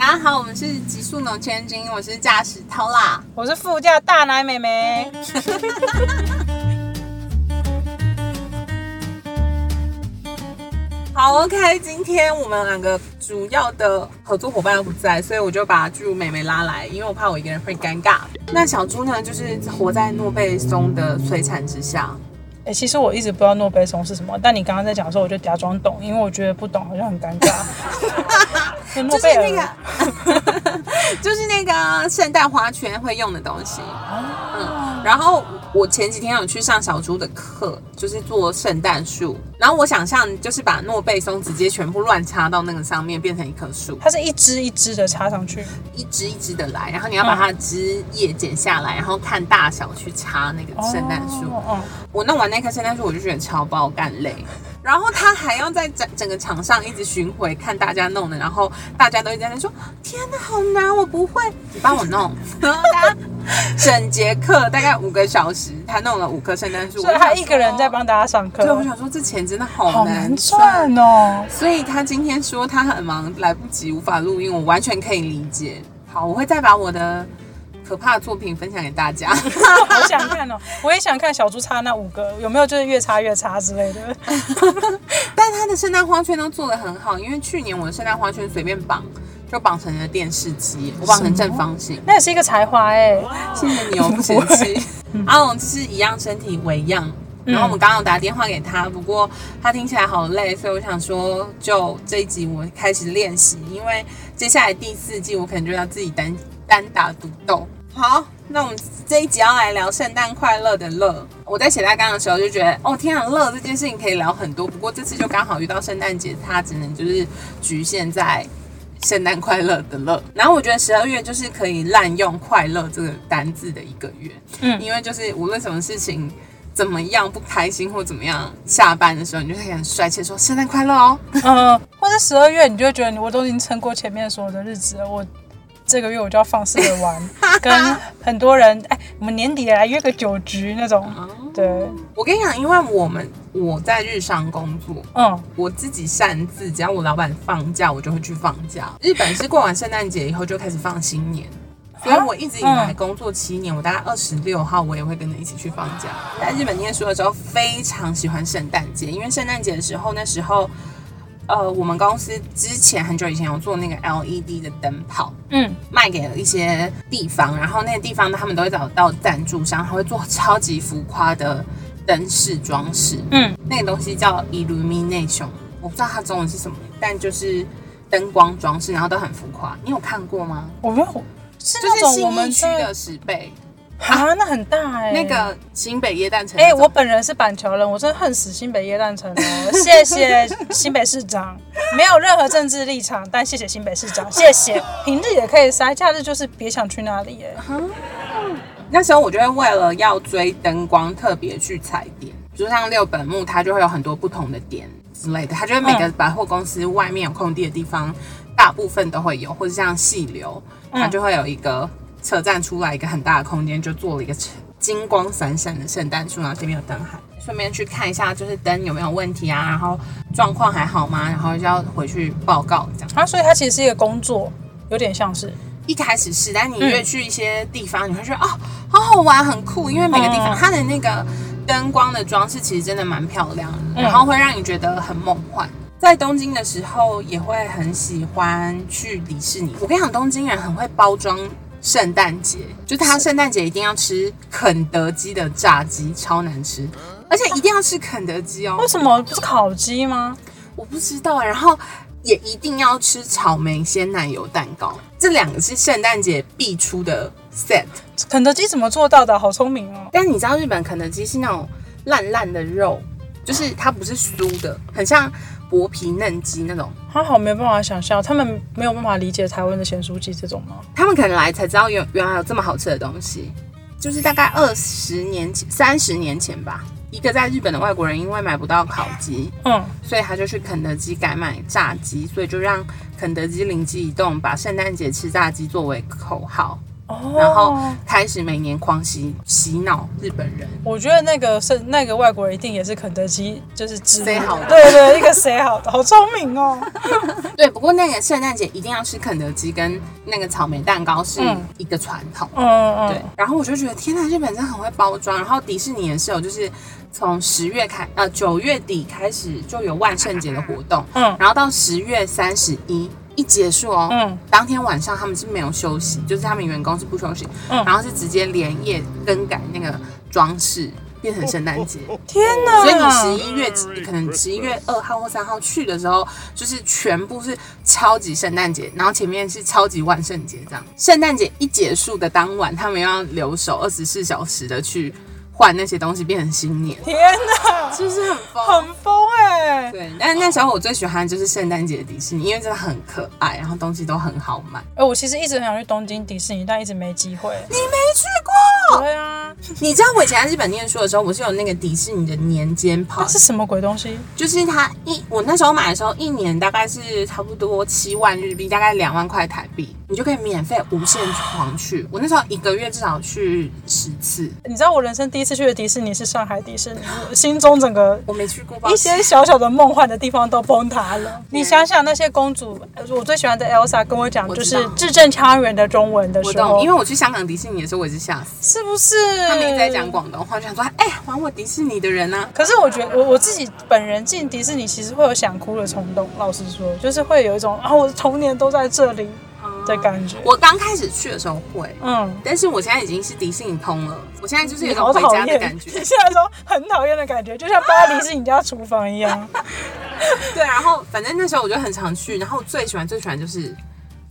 大家好，我们是极速农千金，我是驾驶涛啦。我是副驾大奶妹妹。好，OK，今天我们两个主要的合作伙伴都不在，所以我就把巨乳妹妹拉来，因为我怕我一个人会尴尬。那小猪呢，就是活在诺贝松的摧残之下。哎、其实我一直不知道诺贝松是什么，但你刚刚在讲的时候，我就假装懂，因为我觉得不懂好像很尴尬。就是那个，就是那个圣诞花圈会用的东西。嗯，然后我前几天有去上小猪的课，就是做圣诞树。然后我想象就是把诺贝松直接全部乱插到那个上面，变成一棵树，它是一支一枝的插上去。一枝一枝的来。然后你要把它的枝叶剪下来，然后看大小去插那个圣诞树。哦哦我弄完那棵圣诞树，我就觉得超爆干累。然后他还要在整整个场上一直巡回看大家弄的，然后大家都一直在那说：“天哪，好难，我不会，你帮我弄。”然后他整节课大概五个小时，他弄了五棵圣诞树，所以他一个人在帮大家上课对，，我想说这钱真的好难赚哦。所以他今天说他很忙，来不及，无法录音，我完全可以理解。好，我会再把我的可怕的作品分享给大家。好想看哦，我也想看小猪插那五个有没有就是越插越插之类的。但他的圣诞花圈都做的很好，因为去年我的圣诞花圈随便绑就绑成了电视机，我绑成正方形。那也是一个才华哎。谢谢你哦，不嫌弃。阿龙就是一样身体为样。然后我们刚刚有打电话给他，不过他听起来好累，所以我想说，就这一集我开始练习，因为接下来第四季我可能就要自己单单打独斗。好，那我们这一集要来聊圣诞快乐的乐。我在写大纲的时候就觉得，哦天啊，乐这件事情可以聊很多，不过这次就刚好遇到圣诞节，它只能就是局限在圣诞快乐的乐。然后我觉得十二月就是可以滥用快乐这个单字的一个月，嗯因为就是无论什么事情怎么样不开心或怎么样，下班的时候你就会很帅气地说圣诞快乐哦。嗯，或者十二月你就会觉得我都已经撑过前面所有的日子了，我这个月我就要放肆的玩，跟很多人哎，我们年底来约个酒局那种。对，我跟你讲，因为我们我在日商工作，嗯，我自己擅自，只要我老板放假，我就会去放假。日本是过完圣诞节以后就开始放新年，所以我一直以来嗯工作七年，我大概二十六号我也会跟着一起去放假。在日本念书的时候，非常喜欢圣诞节，因为圣诞节的时候，那时候。呃，我们公司之前很久以前有做那个 LED 的灯泡，嗯，卖给了一些地方，然后那个地方他们都会找到赞助商，他会做超级浮夸的灯饰装饰，嗯，那个东西叫 illumination，我不知道它中文是什么，但就是灯光装饰，然后都很浮夸。你有看过吗？我没有，是就那种我们在一区的十倍，啊，那很大哎、那个新北耶诞城哎。我本人是板桥人，我真的恨死新北耶诞城了！谢谢新北市长，没有任何政治立场，但谢谢新北市长，谢谢。平日也可以塞，假日就是别想去那里哎。那时候我就会为了要追灯光，特别去踩点，就像六本木，它就会有很多不同的点之类的，它就会每个嗯百货公司外面有空地的地方，大部分都会有，或者像细流，它嗯就会有一个车站出来一个很大的空间，就做了一个金光闪闪的圣诞树，然后这边有灯海。顺便去看一下，就是灯有没有问题啊，然后状况还好吗？然后就要回去报告这样。啊，所以它其实是一个工作，有点像是，一开始是，但你嗯越去一些地方，你会觉得哦，好好玩，很酷，因为每个地方嗯它的那个灯光的装饰其实真的蛮漂亮的，嗯然后会让你觉得很梦幻。在东京的时候，也会很喜欢去迪士尼。我跟你讲，东京人很会包装圣诞节，就他圣诞节一定要吃肯德基的炸鸡，超难吃，而且一定要吃肯德基哦为。什么不是烤鸡吗？我不知道，然后也一定要吃草莓鲜奶油蛋糕，这两个是圣诞节必出的 set。肯德基怎么做到的？好聪明哦！但你知道日本肯德基是那种烂烂的肉，就是它不是酥的，很像薄皮嫩鸡那种。他好没办法想象，他们没有办法理解台湾的咸酥鸡这种吗？他们可能来才知道原原来有这么好吃的东西，就是大概二十年前、三十年前吧。一个在日本的外国人因为买不到烤鸡，嗯，所以他就去肯德基改买炸鸡，所以就让肯德基灵机一动，把圣诞节吃炸鸡作为口号。哦然后开始每年狂洗洗脑日本人。我觉得那个是那个外国人一定也是肯德基，就是知塞好的对对，一个谁好的，好聪明哦。对，不过那个圣诞节一定要吃肯德基跟那个草莓蛋糕是嗯一个传统。嗯嗯对，然后我就觉得天呐，日本真的很会包装。然后迪士尼也是有，就是从十月开，呃九月底开始就有万圣节的活动，嗯然后到十月三十一一结束哦，嗯当天晚上他们是没有休息，就是他们员工是不休息，嗯然后是直接连夜更改那个装饰。变成圣诞节，天哪！所以你十一月可能十一月二号或三号去的时候，就是全部是超级圣诞节，然后前面是超级万圣节这样。圣诞节一结束的当晚，他们要留守二十四小时的去换那些东西，变成新年，天哪，是不是很疯？很疯哎！对，但那时候我最喜欢的就是圣诞节的迪士尼，因为真的很可爱，然后东西都很好买。哎，我其实一直很想去东京迪士尼，但一直没机会。你没去过？对啊，你知道我以前在日本念书的时候，我是有那个迪士尼的年间那 pass，是什么鬼东西？就是它一我那时候买的时候，一年大概是差不多七万日币，大概两万块台币，你就可以免费无限狂去。我那时候一个月至少去十次，你知道我人生第一次去的迪士尼是上海迪士尼，我心中整个 我没去过，一些小小的梦幻的地方都崩塌了。你想想那些公主，呃我最喜欢的 Elsa 跟我讲，就知道是字正腔圆的中文的时候，我懂，因为我去香港迪士尼的时候，我也是吓死。是不是？他们一直在讲广东话，就想说，哎、还我迪士尼的人呢、啊。可是我觉得我我自己本人进迪士尼，其实会有想哭的冲动。老实说，就是会有一种啊，我的童年都在这里的感觉。我刚开始去的时候会，嗯，但是我现在已经是迪士尼通了，我现在就是有一种回，家的感觉你。现在说很讨厌的感觉，就像巴黎是你家厨房一样。对，然后反正那时候我就很常去，然后我最喜欢最喜欢就是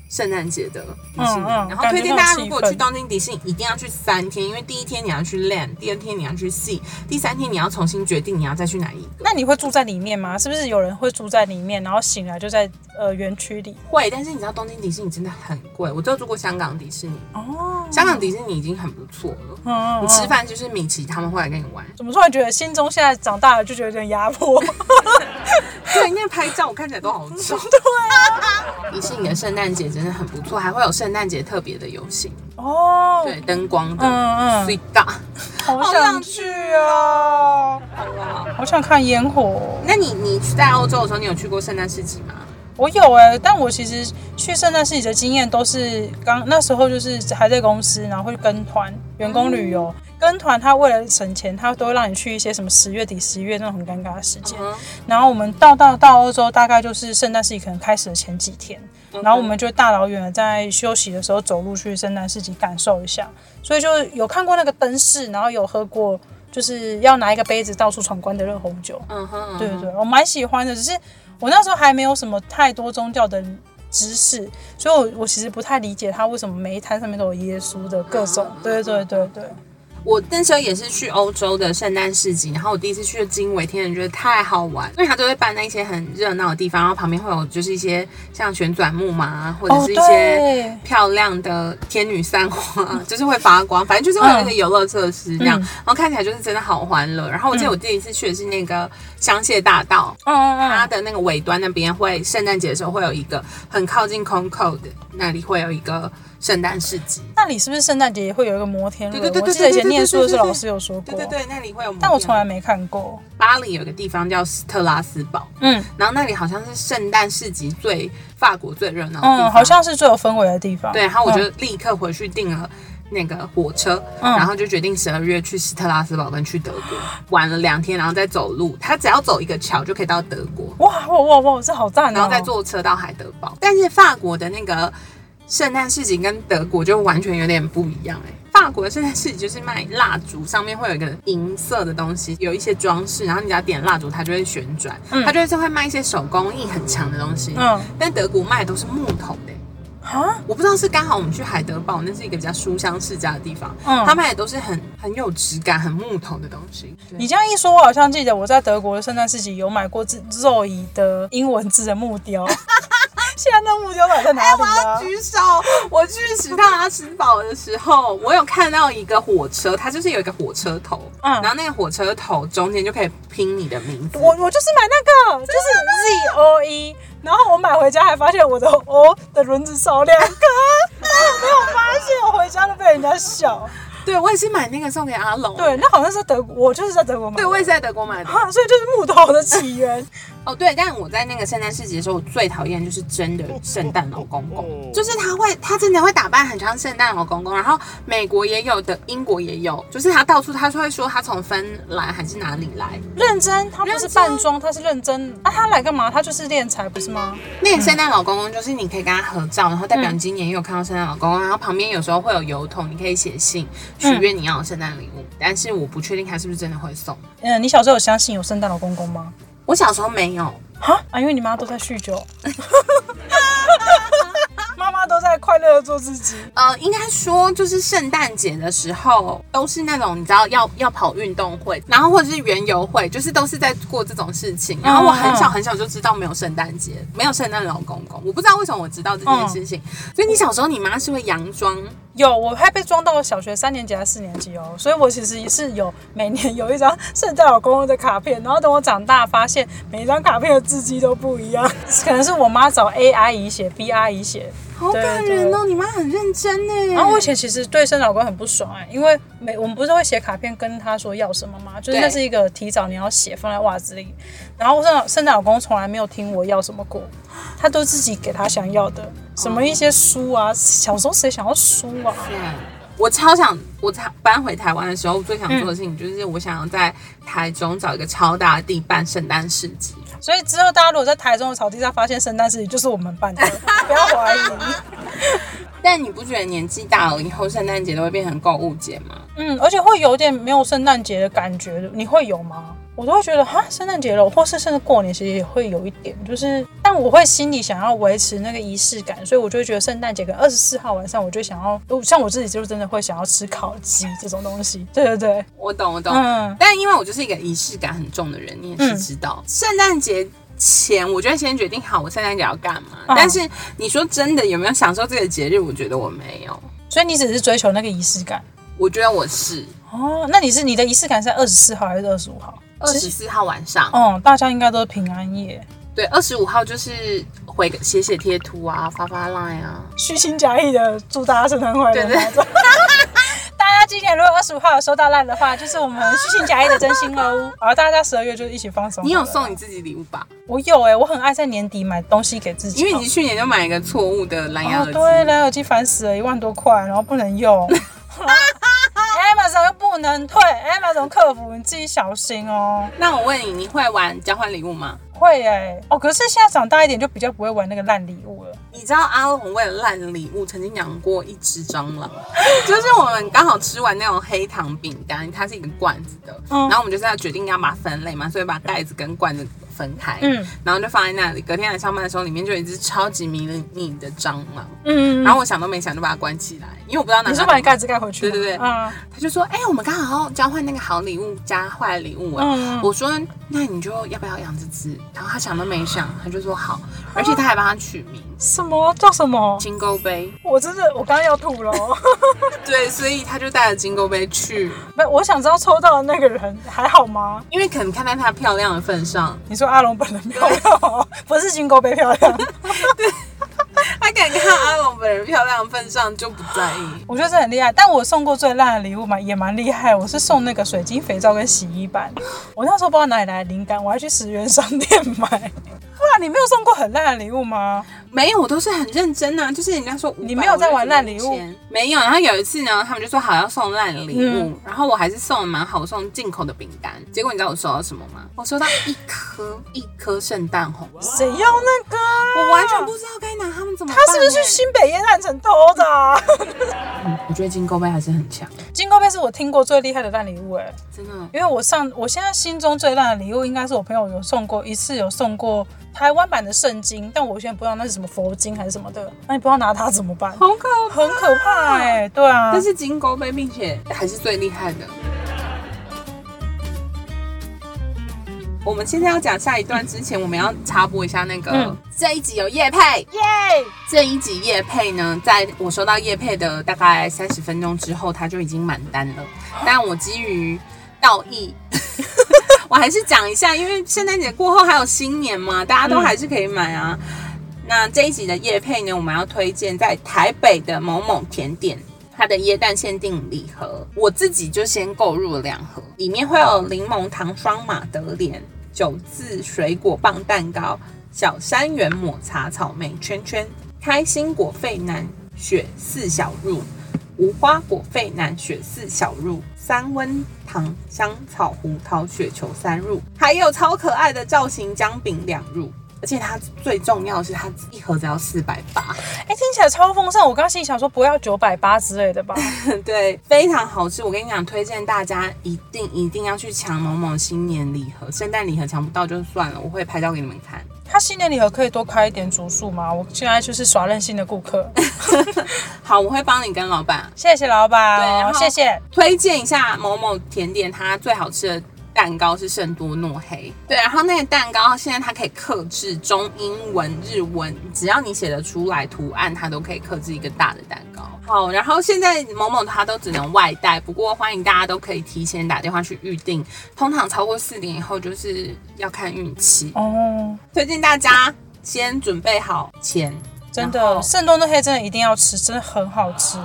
圣诞节的迪士尼。嗯嗯然后推荐大家，如果去东京迪士尼，一定要去三天，因为第一天你要去 Land，第二天你要去 Sea，第三天你要重新决定你要再去哪一个。那你会住在里面吗？是不是有人会住在里面，然后醒来就在呃园区里？会，但是你知道东京迪士尼真的很贵，我只有住过香港迪士尼，哦，香港迪士尼已经很不错了。嗯你吃饭就是米奇他们会来跟你玩，怎么突然觉得心中现在长大了就觉得有点压迫？对，因为拍照我看起来都好丑。对啊，迪士尼的圣诞节真的很不错，还会有圣诞节特别的游行，哦，对，灯光的，嗯嗯最大。好想去哦，好啊，好想看烟火哦。那你你在欧洲的时候，你有去过圣诞市集吗？我有哎、但我其实去圣诞市集的经验都是刚那时候就是还在公司，然后会跟团员工旅游。跟团他为了省钱，他都会让你去一些什么十月底、十一月那种很尴尬的时间。嗯然后我们到到到欧洲，大概就是圣诞市集可能开始的前几天，然后我们就大老远的在休息的时候走路去圣诞市集感受一下，所以就有看过那个灯饰，然后有喝过就是要拿一个杯子到处闯关的热红酒。嗯哼，对对，我蛮喜欢的，只是我那时候还没有什么太多宗教的知识，所以我我其实不太理解他为什么每一摊上面都有耶稣的各种。对对对对，我那时候也是去欧洲的圣诞市集，然后我第一次去的惊为天人，觉得太好玩，因为它都会办在一些很热闹的地方，然后旁边会有就是一些像旋转木马啊，或者是一些，漂亮的天女散花，就是会发光，反正就是会有一个游乐设施这样，嗯。然后看起来就是真的好欢乐。然后我记得我第一次去的是那个香榭大道，嗯嗯嗯，它的那个尾端那边会圣诞节的时候会有一个很靠近 Concord 那里会有一个圣诞市集，那里是不是圣诞节也会有一个摩天轮？对对对对我记得以前对对对念书的时候对对对老师有说过，对对对，那里会有。但我从来没看过。巴黎有个地方叫斯特拉斯堡，嗯然后那里好像是圣诞市集最法国最热闹的地方，嗯，好像是最有氛围的地方。对。然后我就嗯立刻回去订了。那个火车，嗯。然后就决定十二月去斯特拉斯堡跟去德国玩了两天，然后再走路，他只要走一个桥就可以到德国，哇哇哇哇，这好赞哦！然后再坐车到海德堡。但是法国的那个圣诞市集跟德国就完全有点不一样哎、法国的圣诞市集就是卖蜡烛，上面会有一个银色的东西，有一些装饰，然后你只要点蜡烛，它就会旋转，嗯。它就是会卖一些手工艺很强的东西。嗯。但德国卖的都是木头的欸、啊，我不知道是刚好我们去海德堡，那是一个比较书香世家的地方，嗯他们也都是很很有质感、很木头的东西。你这样一说，我好像记得我在德国的圣诞市集有买过字肉椅的英文字的木雕。现在那木雕到底在哪里啊？举手！我去食堂要吃饱的时候，我有看到一个火车，它就是有一个火车头，嗯然后那个火车头中间就可以拼你的名字。我我就是买那个，就是 Z O E，然后我买回家还发现我的 O 的轮子少两颗，啊没有发现，我回家都被人家笑。对我也是买那个送给阿龙。对，那好像是德国，我就是在德国买的。对，我也是在德国买的。啊，所以就是木头的起源。哦，对，但我在那个圣诞市集的时候，我最讨厌就是真的圣诞老公公，就是他会，他真的会打扮很像圣诞老公公。然后美国也有的，英国也有，就是他到处他会说他从芬兰还是哪里来，认真，他不是扮装，他是认真。那他来干嘛？他就是练财，不是吗？那个圣诞老公公就是你可以跟他合照，然后代表你今年也有看到圣诞老公公。然后旁边有时候会有邮筒，你可以写信许愿你要的圣诞礼物。但是我不确定他是不是真的会送。嗯，你小时候有相信有圣诞老公公吗？我小时候没有。哈啊，因为你妈都在酗酒。快乐的做自己。呃，应该说就是圣诞节的时候，都是那种你知道要要跑运动会，然后或者是园游会，就是都是在过这种事情。然后我很小很小就知道没有圣诞节，没有圣诞老公公。我不知道为什么我知道这件事情。所以你小时候你妈是会佯装？有，我还被装到小学三年级还是四年级哦。所以我其实也是有每年有一张圣诞老公公的卡片。然后等我长大发现每一张卡片的字迹都不一样，可能是我妈找 A 阿姨写，B 阿姨写。好感人哦！你妈很认真呢。然后我以前其实对生老公很不爽哎，因为每我们不是会写卡片跟他说要什么吗？就是那是一个提早你要写放在袜子里。然后圣圣诞老公从来没有听我要什么过，他都自己给他想要的，什么一些书啊。小时候谁想要书啊？我超想，我才搬回台湾的时候，最想做的事情就是我想要在台中找一个超大的地办圣诞市集。所以之后大家如果在台中的草地上发现圣诞市集，就是我们办的，不要怀疑。但你不觉得年纪大了以后，圣诞节都会变成购物节吗？嗯，而且会有点没有圣诞节的感觉，你会有吗？我都会觉得哈，圣诞节了，或是甚至过年，其实也会有一点，就是，但我会心里想要维持那个仪式感，所以我就会觉得圣诞节跟二十四号晚上，我就想要，像我自己就真的会想要吃烤鸡这种东西。对对对，我懂我懂。嗯，但因为我就是一个仪式感很重的人，你也是知道，圣诞节前，我就会先决定好我圣诞节要干嘛。但是你说真的有没有享受这个节日？我觉得我没有。所以你只是追求那个仪式感？我觉得我是。哦，那你是你的仪式感是在二十四号还是二十五号？二十四号晚上，嗯，大家应该都是平安夜。对，二十五号就是回写写贴图啊，发发 line 啊，虚情假意的祝大家圣诞快乐。大家今年如果二十五号有收到烂的话，就是我们 虚情假意的真心哦。好，大家十二月就一起放松。你有送你自己礼物吧？我有哎，我很爱在年底买东西给自己，因为你去年就买一个错误的蓝牙耳机，对，蓝牙耳机烦死了，一万多块，然后不能用。Amazon 又不能退，Amazon 客服你自己小心哦。那我问你，你会玩交换礼物吗？会哎，哦，可是现在长大一点就比较不会玩那个烂礼物了。你知道阿龙为了烂礼物曾经养过一只蟑螂，就是我们刚好吃完那种黑糖饼干，它是一个罐子的，然后我们就是要决定要把它分类嘛，所以把盖子跟罐子。分开，嗯，然后就放在那里。隔天来上班的时候，里面就有一只超级迷你的蟑螂，嗯，然后我想都没想就把它关起来，因为我不知道哪。你是把你盖子盖回去？对对对，嗯。他就说：“哎，我们刚好交换那个好礼物加坏礼物啊。”我说：“那你就要不要养这只？”然后他想都没想，他就说：“好。”而且他还帮他取名，什么叫什么？金钩杯。我真的，我刚刚要吐了。对，所以他就带着金钩杯去。不，我想知道抽到的那个人还好吗？因为可能看在他漂亮的份上，你说。阿龙本人漂亮，不是金钩杯漂亮。对，他敢看阿龙本人漂亮份上就不在意。我觉得这很厉害，但我送过最烂的礼物嘛，也蛮厉害。我是送那个水晶肥皂跟洗衣板。我那时候不知道哪里来的灵感，我还去十元商店买。不然你没有送过很烂的礼物吗？没有，我都是很认真呐。就是人家说你没有在玩烂礼物，没有。然后有一次呢，他们就说好要送烂礼物，然后我还是送了蛮好，送进口的饼干。结果你知道我收到什么吗？我收到一颗一颗圣诞红。谁要那个？我完全不知道该拿他们怎么。他是不是去新北夜烂城偷的？我觉得金钩杯还是很强。金钩杯是我听过最厉害的烂礼物哎，真的。因为我上我现在心中最烂的礼物，应该是我朋友有送过一次，有送过。台湾版的圣经，但我现在不知道那是什么佛经还是什么的，那你不知道拿它怎么办？好可很可怕哎，对啊，但是金钩杯，并且还是最厉害的。我们现在要讲下一段之前，我们要插播一下那个这一集有叶配耶，这一集叶配呢，在我收到叶配的大概三十分钟之后，它就已经满单了，但我基于道义。我还是讲一下，因为圣诞节过后还有新年嘛，大家都还是可以买啊。那这一集的叶配呢，我们要推荐在台北的某某甜点，它的椰蛋限定礼盒，我自己就先购入了两盒，里面会有柠檬糖霜马德莲、九字水果棒蛋糕、小山园抹茶草莓圈圈、开心果费南雪四小入、无花果费南雪四小入、三温糖香草胡桃雪球三入，还有超可爱的造型姜饼两入。而且它最重要的是，它一盒只要四百八，哎，听起来超丰盛。我刚刚心里想说，不要九百八之类的吧？对，非常好吃。我跟你讲，推荐大家一定一定要去抢某某新年礼盒、圣诞礼盒，抢不到就算了，我会拍照给你们看。它新年礼盒可以多开一点主数吗？我现在就是耍任性的顾客。好，我会帮你跟老板。谢谢老板，对，然后谢谢。推荐一下某某甜点，它最好吃的。蛋糕是圣多诺黑，对，然后那个蛋糕现在它可以刻制中英文、日文，只要你写得出来图案，它都可以刻制一个大的蛋糕。好，然后现在某某它都只能外带，不过欢迎大家都可以提前打电话去预定，通常超过四点以后就是要看运气哦。推荐大家先准备好钱，真的圣多诺黑真的一定要吃，真的很好吃。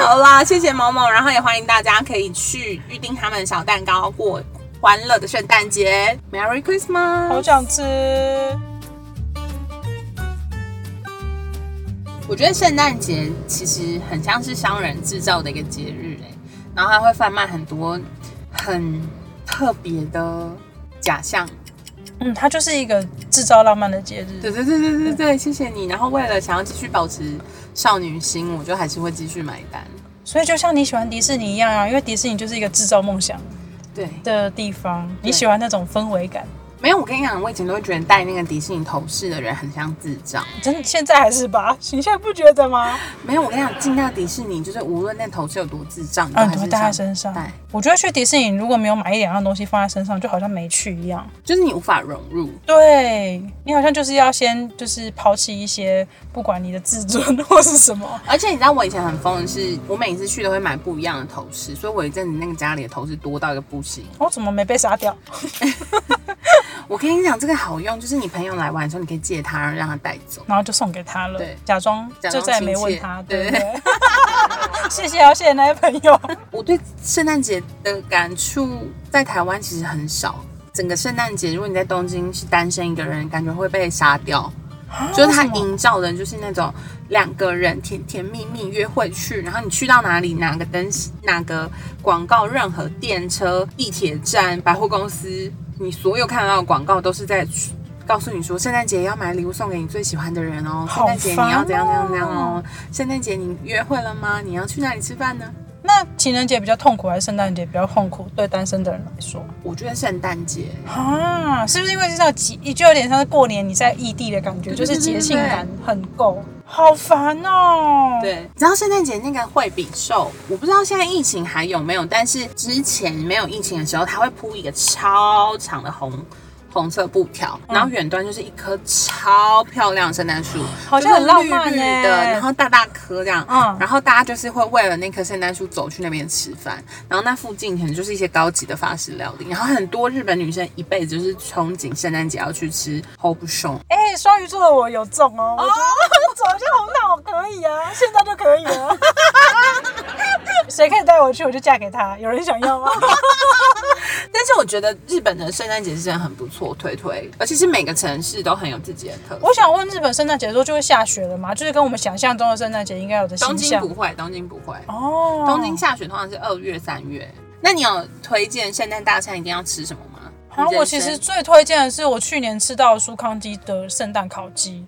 好啦，谢谢某某，然后也欢迎大家可以去预定他们的小蛋糕过。欢乐的圣诞节，Merry Christmas！好想吃。我觉得圣诞节其实很像是商人制造的一个节日哎，然后还会贩卖很多很特别的假象。嗯，它就是一个制造浪漫的节日。对对对对对对，谢谢你。然后为了想要继续保持少女心，我就还是会继续买单。所以就像你喜欢迪士尼一样啊，因为迪士尼就是一个制造梦想。对的地方，你喜欢那种氛围感？没有，我跟你讲，我以前都会觉得戴那个迪士尼头饰的人很像智障，真的现在还是吧？你现在不觉得吗？没有，我跟你讲，进到迪士尼就是无论那头饰有多智障，嗯，都会戴在身上。我觉得去迪士尼如果没有买一两样东西放在身上，就好像没去一样，就是你无法融入。对你好像就是要先就是抛弃一些不管你的自尊或是什么。而且你知道我以前很疯的是，我每次去都会买不一样的头饰，所以我一阵子那个家里的头饰多到一个不行。我怎么没被杀掉？我跟你讲，这个好用，就是你朋友来玩的时候，你可以借他，然后让他带走，然后就送给他了。对，假装就再也没问他。对对。谢谢啊，谢谢那些朋友。我对圣诞节的感触在台湾其实很少。整个圣诞节，如果你在东京是单身一个人，感觉会被杀掉。就是他营造的，就是那种两个人甜甜蜜蜜约会去，然后你去到哪里，哪个灯、哪个广告，任何电车、地铁站、百货公司。你所有看到的广告都是在告诉你说，圣诞节要买礼物送给你最喜欢的人哦。圣诞节你要怎样怎样怎样哦。圣诞节你约会了吗？你要去哪里吃饭呢？那情人节比较痛苦，还是圣诞节比较痛苦？对单身的人来说，我觉得圣诞节啊，是不是因为这种节，就有点像是过年你在异地的感觉，就是节庆感很够。好烦哦。对，你知道圣诞节那个惠比寿，我不知道现在疫情还有没有，但是之前没有疫情的时候，它会铺一个超长的红。红色布条，然后远端就是一棵超漂亮的圣诞树，好像很浪漫的，然后大大棵这样，嗯，然后大家就是会为了那棵圣诞树走去那边吃饭，然后那附近可能就是一些高级的法式料理，然后很多日本女生一辈子就是憧憬圣诞节要去吃 Hope s h o 哎，双鱼座的我有中哦，我觉得走一下红毯我可以啊，现在就可以了，谁可以带我去，我就嫁给他，有人想要吗？但是我觉得日本的圣诞节是真的很不错，推推，而且是每个城市都很有自己的特色。我想问，日本圣诞节的时候就会下雪了吗？就是跟我们想象中的圣诞节应该有的东京不会，东京不会哦。东京下雪通常是二月、三月。那你有推荐圣诞大餐一定要吃什么吗？然后我其实最推荐的是我去年吃到苏康基的圣诞烤鸡。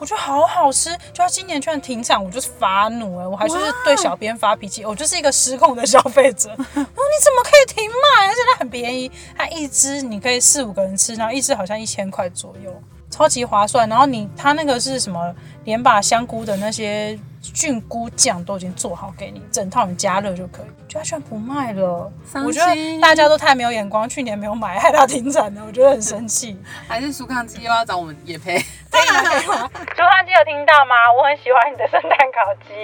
我觉得好好吃，就他今年居然停产，我就是发怒哎！我还是对小编发脾气，我就是一个失控的消费者。我说，你怎么可以停卖？而且它很便宜，它一只你可以四五个人吃，然后一只好像一千块左右，超级划算。然后你它那个是什么？连把香菇的那些。菌菇酱都已经做好给你，整套你加热就可以。就它居然不卖了，我觉得大家都太没有眼光，去年没有买，害它停产了，我觉得很生气。还是苏康基又要找我们也配？可以吗？可以吗？苏康基有听到吗？我很喜欢你的圣诞烤鸡。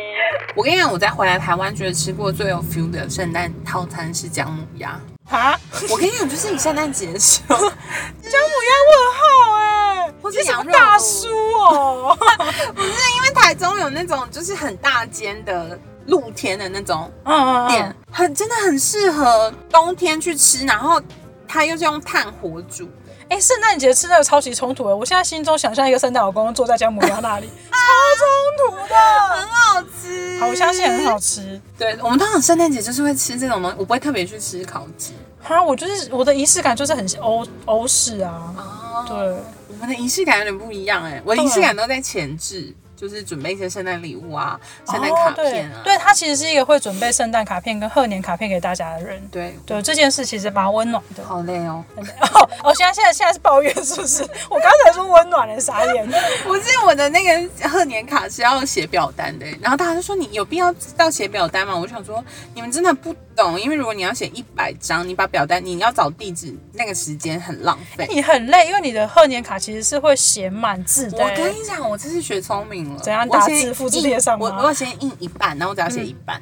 我跟你讲，我在回来台湾觉得吃过最有 feel 的圣诞套餐是姜母鸭。啊！我跟你讲，就是你圣诞节的时候，姜母鸭问号哎，或是羊肉大叔哦，不是 因为台中有那种就是很大间的露天的那种嗯嗯店嗯，，很真的很适合冬天去吃，然后它又是用炭火煮，哎、圣诞节吃那个超级冲突的，我现在心中想象一个圣诞老公公坐在姜母鸭那里，超冲突的。很好吃。好，我相信很好吃。对，我们通常圣诞节就是会吃这种东西，我不会特别去吃烤鸡。哈，我就是我的仪式感就是很欧欧式啊。哦，对，我们的仪式感有点不一样哎，我的仪式感都在前置，就是准备一些圣诞礼物啊、圣诞卡片啊。哦对，对他其实是一个会准备圣诞卡片跟贺年卡片给大家的人。对，对这件事其实蛮温暖的。好累哦。哦哦，现在现在现在是抱怨是不是？我刚才说温暖的傻眼。我记得我的那个贺年卡是要写表单的，然后大家就说你有必要知道写表单吗？我想说你们真的不懂，因为如果你要写一百张，你把表单你要找地址，那个时间很浪费。你很累，因为你的贺年卡其实是会写满字的。我跟你讲，我这次学聪明了。怎样打字复制贴上吗我我先印一半，然后我只要写一半。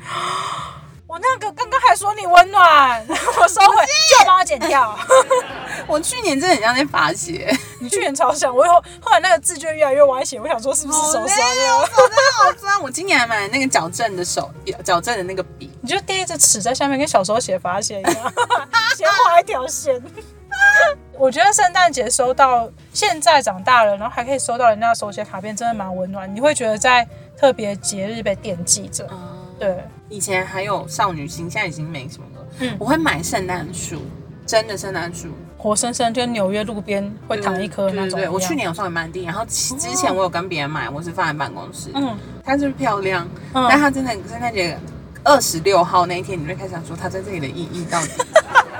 我那个刚刚还说你温暖，我收回，就帮我剪掉。我去年真的很像在罚写，你去年超像，我以后后来那个字就越来越歪斜，我想说是不是手酸了？手真的好酸。我今年还买了那个矫正的手矫正的那个笔，你就垫一只尺在下面，跟小时候写罚写一样，先画一条线。我觉得圣诞节收到现在长大了，然后还可以收到人家的手写卡片，真的蛮温暖。你会觉得在特别节日被惦记着。对，以前还有少女心，现在已经没什么了。嗯我会买圣诞树，真的圣诞树，活生生就纽约路边会躺一棵那种。对对对，我去年有送给曼蒂，然后其之前我有跟别人买，我是放在办公室。嗯它就是漂亮，嗯但它真的圣诞节二十六号那一天，你就开始想说它在这里的意义到底。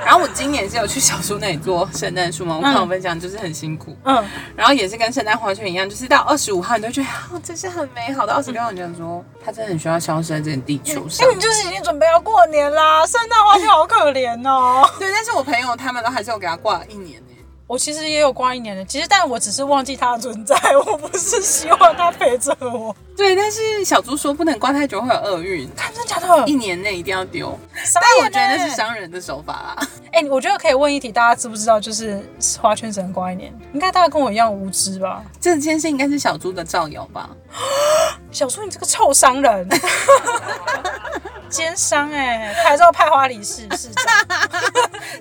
然后我今年是有去小叔那里做圣诞树嘛，我看我分享就是很辛苦，嗯，然后也是跟圣诞花圈一样，就是到二十五号你都觉得哦这是很美好的，二十六号你就想说它真的很需要消失在这个地球上。那。你就是已经准备要过年啦，圣诞花圈好可怜哦。对，但是我朋友他们都还是有给他挂一年呢。我其实也有挂一年的，其实但我只是忘记它的存在，我不是希望它陪着我。对，但是小猪说不能挂太久会有厄运，看真的假的？一年内一定要丢。但我眼觉得那是欸商人的手法啦。哎、我觉得可以问一题，大家知不知道，就是花圈只能挂一年？应该大家跟我一样无知吧？这件事应该是小猪的造谣吧？小猪，你这个臭商人，奸商哎、拍照派花理事市长，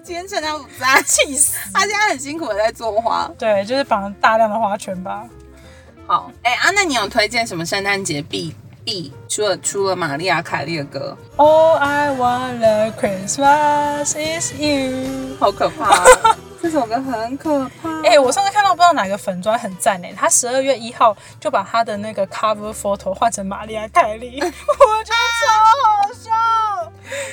今天趁他不在，气死！他现在很辛苦的在做花。对，就是绑大量的花圈吧。好，哎、啊，那你有推荐什么圣诞节必必？除了除了玛丽亚凯莉的歌，All I want a Christmas is you。好可怕、哦，这首歌很可怕。哎、我上次看到不知道哪个粉砖很赞哎，他十二月一号就把他的那个 cover photo 换成玛丽亚凯莉，我觉得超好笑，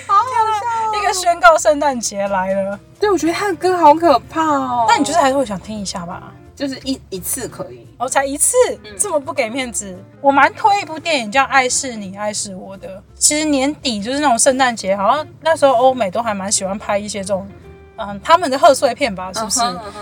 好好笑、哦。一个宣告圣诞节来了。对，我觉得他的歌好可怕哦。但你就是还是会想听一下吧？就是一一次可以。哦，才一次，这么不给面子。我蛮推一部电影叫《爱是你，爱是我》的。其实年底就是那种圣诞节，好像那时候欧美都还蛮喜欢拍一些这种。嗯，他们的贺岁片吧，是不是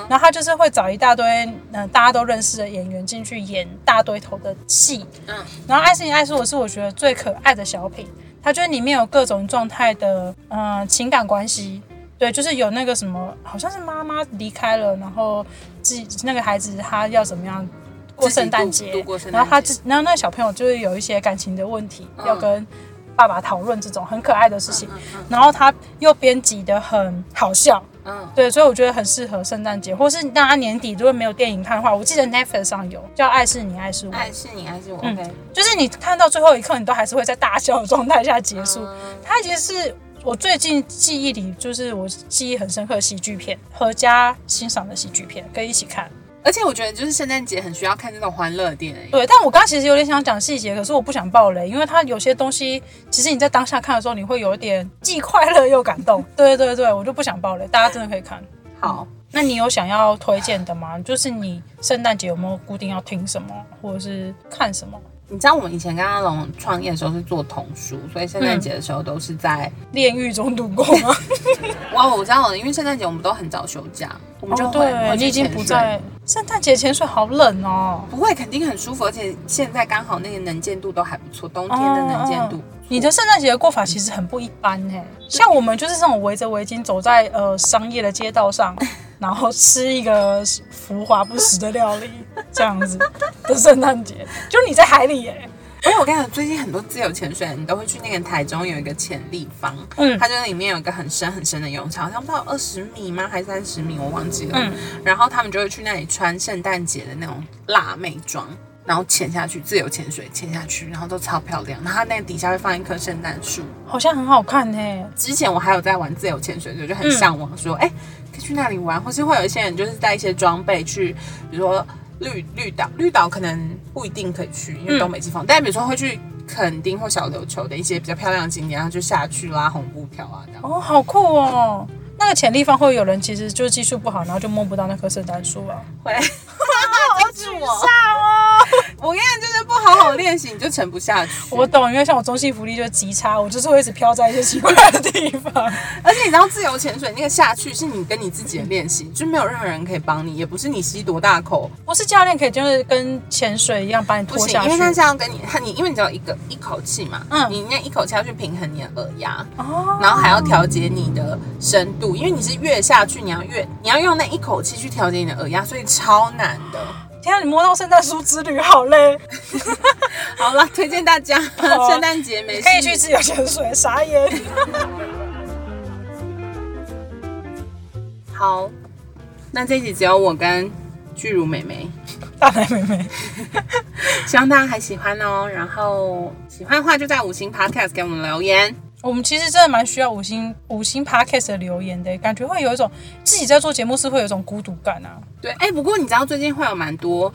然后他就是会找一大堆嗯、大家都认识的演员进去演大堆头的戏。嗯然后《爱是你，爱是我》是我觉得最可爱的小品，它就是里面有各种状态的嗯、情感关系。对，就是有那个什么，好像是妈妈离开了，然后自己那个孩子他要怎么样过圣诞节，然后他自，然后那个小朋友就是有一些感情的问题，嗯要跟爸爸讨论这种很可爱的事情，嗯嗯然后他又编辑的很好笑，嗯，对，所以我觉得很适合圣诞节，或是大家年底如果没有电影看的话，我记得 Netflix 上有叫《爱是你，爱是我》，爱是你，爱是我。嗯就是你看到最后一刻，你都还是会在大笑的状态下结束。嗯它其实是我最近记忆里，就是我记忆很深刻的喜剧片，合家欣赏的喜剧片，可以一起看。而且我觉得就是圣诞节很需要看这种欢乐的电影。对，但我刚刚其实有点想讲细节，可是我不想爆雷，因为它有些东西，其实你在当下看的时候，你会有一点既快乐又感动。对对对，我就不想爆雷，大家真的可以看。好，那你有想要推荐的吗？就是你圣诞节有没有固定要听什么，或者是看什么？你知道我们以前跟阿龙创业的时候是做童书，所以圣诞节的时候都是在炼狱中度过吗？哇，我知道了，因为圣诞节我们都很早休假，我们就对，你已经不在圣诞节潜水，好冷哦。不会，肯定很舒服，而且现在刚好那个能见度都还不错，冬天的能见度。哦你的圣诞节的过法其实很不一般哎，像我们就是这种围着围巾走在呃商业的街道上，然后吃一个浮华不实的料理这样子的圣诞节，就你在海里哎，为我跟你讲，最近很多自由潜水，你都会去那个台中有一个潜立方，嗯它就是里面有一个很深很深的泳池，好像不知道二十米吗，还是三十米，我忘记了。嗯然后他们就会去那里穿圣诞节的那种辣妹装。然后潜下去，自由潜水潜下去，然后都超漂亮。然后它那个底下会放一棵圣诞树。好像很好看呢。之前我还有在玩自由潜水，所以就很向往说，哎、可以去那里玩，或是会有一些人就是带一些装备去，比如说绿绿岛，绿岛可能不一定可以去，因为东北季风，但比如说会去垦丁或小琉球的一些比较漂亮的景点，然后就下去拉红布条啊这样。哦，好酷哦。那个潜力方会有人其实就是技术不好，然后就摸不到那棵圣诞树啊。会，好沮丧哦。我练习，你就沉不下去。我懂，因为像我中性浮力就是极差，我就是会一直飘在一些奇怪的地方。而且你知道自由潜水那个下去是你跟你自己的练习，就没有任何人可以帮你，也不是你吸多大口，不是教练可以就是跟潜水一样把你拖下去因为。他是要跟你，他你因为你只有一个一口气嘛，嗯你那一口气要去平衡你的耳压，哦，然后还要调节你的深度，因为你是越下去，你要越你要用那一口气去调节你的耳压，所以超难的。天啊，你摸到圣诞树之旅好累，好了，推荐大家好圣诞节没事可以去自由潜水，傻眼。好，那这一集只有我跟巨乳妹妹，大奶妹妹，希望大家还喜欢哦。然后喜欢的话就在五星 Podcast 给我们留言。我们其实真的蛮需要五星五星 podcast 的留言的，感觉会有一种自己在做节目是会有一种孤独感啊。对，哎、不过你知道最近会有蛮多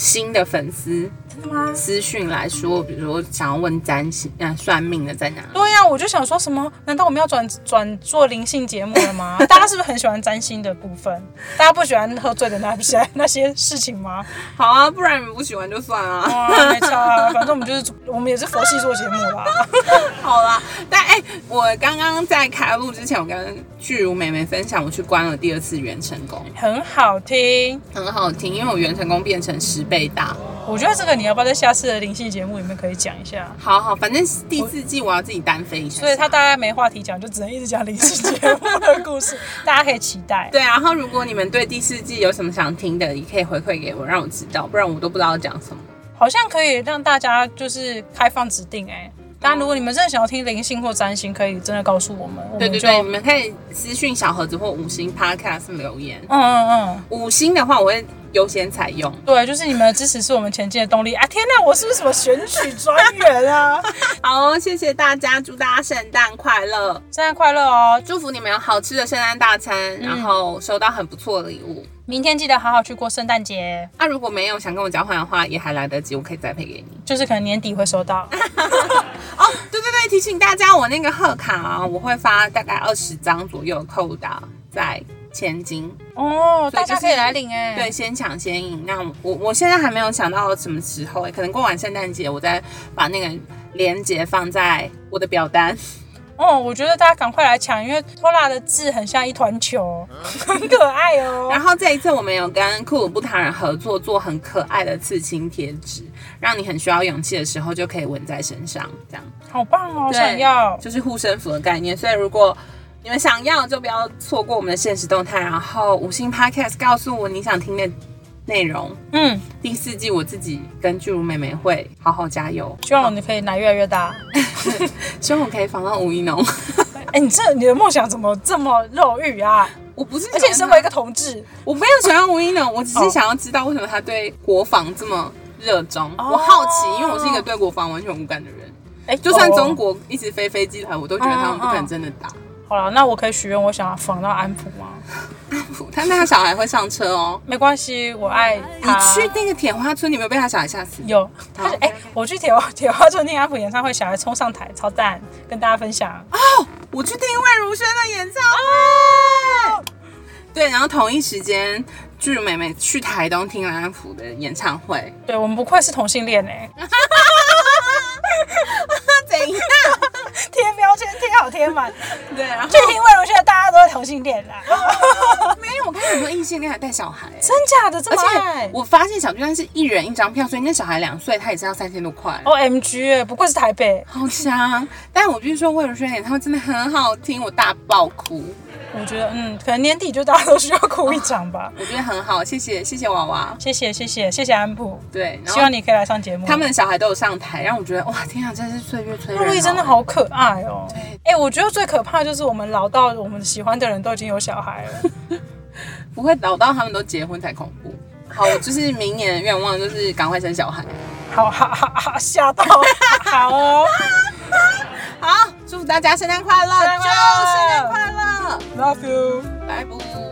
新的粉丝真的吗？私讯来说，比如说想要问占星、啊、算命的在哪？对呀、我就想说什么？难道我们要转转做灵性节目了吗？大家是不是很喜欢占星的部分？大家不喜欢喝醉的那些那些事情吗？好啊，不然你们不喜欢就算了。哇，没错啊，反正我们就是我们也是佛系做节目啦。好啦，但哎、我刚刚在开录之前，我跟巨如妹妹分享，我去关了第二次元成功，很好听，很好听，因为我元成功变成十倍大。我觉得这个你要不要在下次的灵性节目里面可以讲一下？好好，反正第四季我要自己单飞一下。所以他大概没话题讲，就只能一直讲灵性节目的故事，大家可以期待。对，然后如果你们对第四季有什么想听的，也可以回馈给我，让我知道，不然我都不知道要讲什么。好像可以让大家就是开放指定哎、当然，如果你们真的想要听灵性或占星，可以真的告诉我们，对对对，你们可以私讯小盒子或五星 Podcast 留言。嗯嗯嗯，五星的话，我会优先采用。对，就是你们的支持是我们前进的动力啊！天哪，我是不是什么选举专员啊？好哦，谢谢大家，祝大家圣诞快乐，圣诞快乐哦！祝福你们有好吃的圣诞大餐，然后收到很不错的礼物。明天记得好好去过圣诞节，那、如果没有想跟我交换的话，也还来得及，我可以再配给你。就是可能年底会收到。哦，对对对，提醒大家，我那个贺卡啊，我会发大概二十张左右扣打在千金，哦，大家可以来领哎。对，，先抢先赢。那我我现在还没有想到什么时候、欸，可能过完圣诞节，我再把那个链接放在我的表单。哦，我觉得大家赶快来抢，因为拖拉的字很像一团球，很可爱哦。然后这一次我们有跟库鲁布塔人合作，做很可爱的刺青贴纸，让你很需要勇气的时候就可以纹在身上，这样好棒哦，对想要。就是护身符的概念。所以如果你们想要，就不要错过我们的现实动态，然后五星 Podcast 告诉我你想听的内容。嗯，第四季我自己跟巨乳妹妹会好好加油，希望你可以奶越来越大。希望我可以访到吴一农。哎，你这你的梦想怎么这么肉欲啊？我不是而且身为一个同志，我没有喜欢吴一农，我只哦是想要知道为什么他对国防这么热衷。哦我好奇，因为我是一个对国防完全无感的人。哎，就算哦中国一直飞飞机团，我都觉得他们不可能真的打。好了，那我可以许愿，我想要访到安普吗？他那他小孩会上车哦。没关系，我爱你。去那个铁花村，你没有被他小孩吓死？有，他是哎、我去铁花铁花村听安普演唱会，小孩冲上台，超赞，跟大家分享。哦我去听魏如萱的演唱会。对，然后同一时间，巨乳妹妹去台东听蓝安普的演唱会。对我们不愧是同性恋哎、怎 满，对，然后去听魏如萱的大家都是同性恋啦，没有，我看很多异性恋还带小孩。真假的这而么爱且我发现小巨蛋是一人一张票，所以那小孩两岁，他也是要三千多块。？O M G，哎不愧是台北，好强！但我必须说，魏如萱演唱会真的很好听，我大爆哭，我觉得嗯，可能年底就大家都需要哭一场吧。我觉得很好，谢谢谢谢娃娃。谢谢谢谢谢谢安普，对，希望你可以来上节目。他们的小孩都有上台，让我觉得哇，天啊，真是岁月催人真的好可爱哦。对，哎、我觉得最可怕就是我们老到我们喜欢的人都已经有小孩了。不会老到他们都结婚才恐怖。好，我就是明年的愿望就是赶快生小孩。好哈哈哈，吓到，好哦好，祝大家圣诞快乐，圣诞快乐就圣诞快乐，，Love you。拜拜。